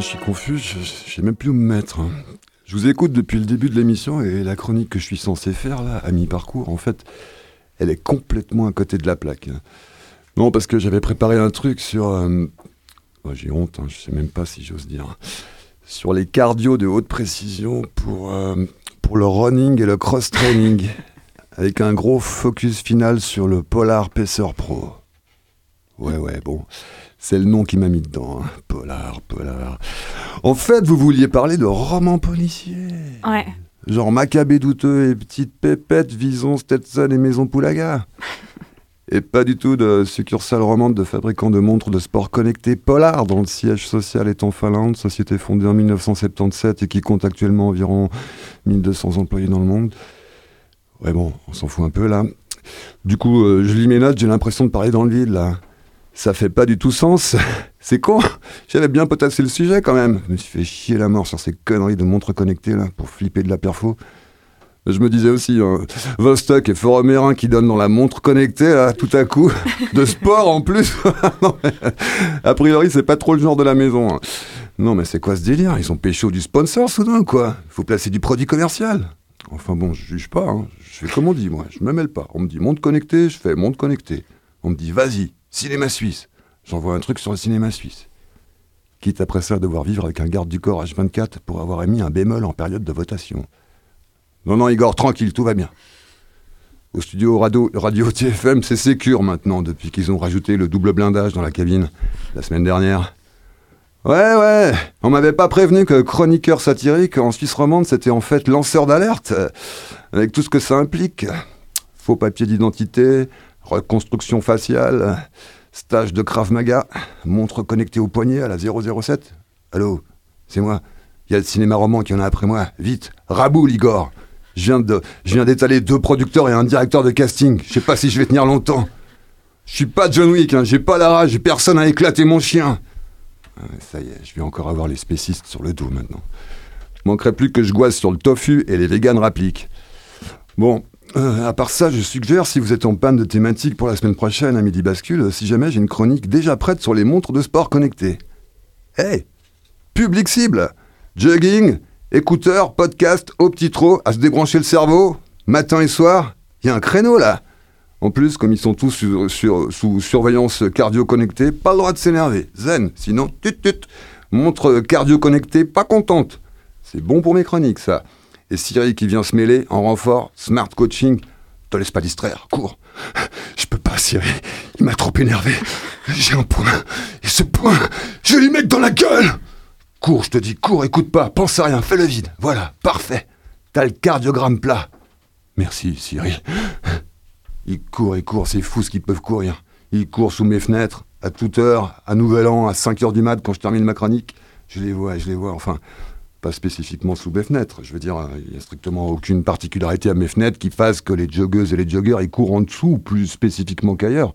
je suis confus, je, sais même plus où me mettre. hein. Je vous écoute depuis le début de l'émission et la chronique que je suis censé faire là, à mi-parcours, en fait, elle est complètement à côté de la plaque. Non, parce que j'avais préparé un truc sur. euh, oh, J'ai honte, hein, je sais même pas si j'ose dire. Sur les cardio de haute précision pour, euh, pour le running et le cross-training. avec un gros focus final sur le Polar Pacer Pro. Ouais, ouais, bon. C'est le nom qui m'a mis dedans. hein. Polar, Polar. En fait, vous vouliez parler de romans policiers. Ouais. Genre Maccabée douteux et Petite Pépette, Vison, Stetson et Maison Poulaga. Et pas du tout de succursale romande de fabricants de montres de sport connectés Polar, dont le siège social est en Finlande, société fondée en 1977 et qui compte actuellement environ 1200 employés dans le monde. Ouais bon, on s'en fout un peu là. Du coup, euh, je lis mes notes, j'ai l'impression de parler dans le vide là. Ça fait pas du tout sens. C'est con. J'avais bien potassé le sujet quand même. Je me suis fait chier la mort sur ces conneries de montres connectées là pour flipper de la perfo. Je me disais aussi, hein, Vostok et Forumérin qui donnent dans la montre connectée là, tout à coup, de sport en plus. Non, mais, a priori, c'est pas trop le genre de la maison. hein. Non, mais c'est quoi ce délire? Ils ont pécho du sponsor soudain, quoi. Faut placer du produit commercial. Enfin bon, je juge pas. hein. Je fais comme on dit, moi. Je me mêle pas. On me dit montre connectée, je fais montre connectée. On me dit vas-y, cinéma suisse. J'envoie un truc sur le cinéma suisse. Quitte après ça à devoir vivre avec un garde du corps H24 pour avoir émis un bémol en période de votation. Non, non, Igor, tranquille, tout va bien. Au studio radio, radio TFM, c'est sécure maintenant, depuis qu'ils ont rajouté le double blindage dans la cabine la semaine dernière. Ouais, ouais, on m'avait pas prévenu que chroniqueur satirique en Suisse romande, c'était en fait lanceur d'alerte, euh, avec tout ce que ça implique. Faux papier d'identité, reconstruction faciale, stage de Krav Maga, montre connectée au poignet à la 007. Allô, c'est moi. Il y a le cinéma roman qui en a après moi. Vite, raboule, Igor. Je viens de, je viens d'étaler deux producteurs et un directeur de casting. Je sais pas si je vais tenir longtemps. Je suis pas John Wick, hein. j'ai pas la rage, j'ai personne à éclater mon chien. Ah, Ça y est, je vais encore avoir les spécistes sur le dos maintenant. Manquerait plus que je goise sur le tofu et les véganes rappliquent. Bon, euh, à part ça, je suggère, si vous êtes en panne de thématique pour la semaine prochaine à Midi Bascule, si jamais j'ai une chronique déjà prête sur les montres de sport connectées. Hey Public cible Jogging, écouteurs, podcast, au petit trot, à se débrancher le cerveau, matin et soir, il y a un créneau là en plus, comme ils sont tous sous surveillance cardio-connectée, pas le droit de s'énerver. Zen, sinon, tut tut. Montre cardio-connectée, pas contente. C'est bon pour mes chroniques, ça. Et Siri qui vient se mêler en renfort, smart coaching. Te laisse pas distraire, cours. Je peux pas, Siri. Il m'a trop énervé. J'ai un point. Et ce point, je vais lui mettre dans la gueule. Cours, je te dis, cours, écoute pas, pense à rien, fais le vide. Voilà, parfait. T'as le cardiogramme plat. Merci, Siri. Ils courent, ils courent, c'est fou ce qu'ils peuvent courir. Ils courent sous mes fenêtres, à toute heure, à Nouvel An, à 5 heures du mat, quand je termine ma chronique. Je les vois, je les vois, enfin, pas spécifiquement sous mes fenêtres. Je veux dire, il n'y a strictement aucune particularité à mes fenêtres qui fasse que les joggeuses et les joggeurs, ils courent en dessous, plus spécifiquement qu'ailleurs.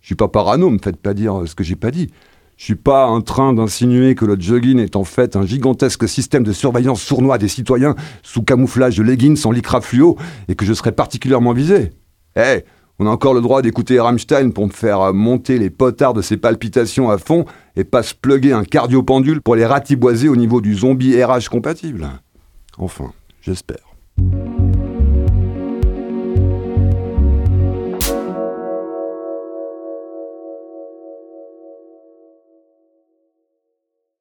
Je suis pas parano, me faites pas dire ce que j'ai pas dit. Je suis pas en train d'insinuer que le jogging est en fait un gigantesque système de surveillance sournois des citoyens sous camouflage de leggings en lycra fluo et que je serais particulièrement visé. Eh, on a encore le droit d'écouter Rammstein pour me faire monter les potards de ses palpitations à fond et pas se plugger un cardiopendule pour les ratiboiser au niveau du zombie RH compatible. Enfin, j'espère.